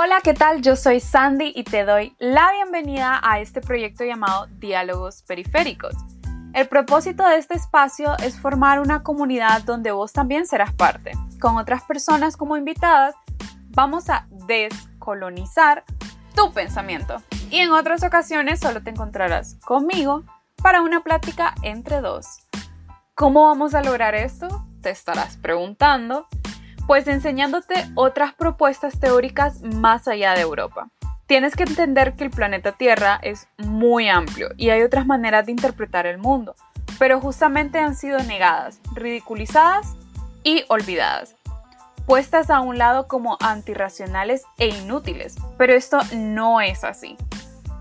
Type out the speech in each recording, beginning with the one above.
Hola, ¿qué tal? Yo soy Sandy y te doy la bienvenida a este proyecto llamado Diálogos Periféricos. El propósito de este espacio es formar una comunidad donde vos también serás parte. Con otras personas como invitadas, vamos a descolonizar tu pensamiento. Y en otras ocasiones solo te encontrarás conmigo para una plática entre dos. ¿Cómo vamos a lograr esto? Te estarás preguntando. Pues enseñándote otras propuestas teóricas más allá de Europa. Tienes que entender que el planeta Tierra es muy amplio y hay otras maneras de interpretar el mundo, pero justamente han sido negadas, ridiculizadas y olvidadas, puestas a un lado como antirracionales e inútiles, pero esto no es así.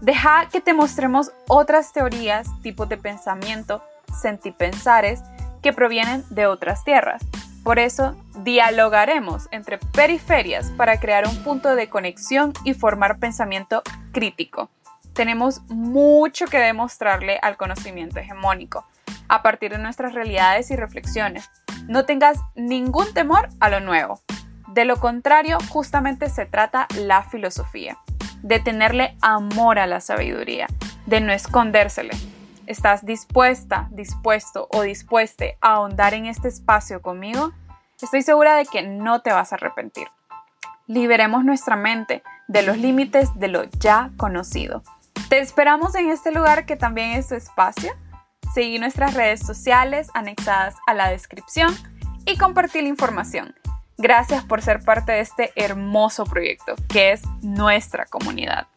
Deja que te mostremos otras teorías, tipos de pensamiento, sentipensares que provienen de otras tierras. Por eso, dialogaremos entre periferias para crear un punto de conexión y formar pensamiento crítico. Tenemos mucho que demostrarle al conocimiento hegemónico, a partir de nuestras realidades y reflexiones. No tengas ningún temor a lo nuevo. De lo contrario, justamente se trata la filosofía de tenerle amor a la sabiduría, de no escondérsele. ¿Estás dispuesta, dispuesto o dispuesta a ahondar en este espacio conmigo? Estoy segura de que no te vas a arrepentir. Liberemos nuestra mente de los límites de lo ya conocido. Te esperamos en este lugar que también es tu espacio. Seguí nuestras redes sociales anexadas a la descripción y compartir la información. Gracias por ser parte de este hermoso proyecto que es nuestra comunidad.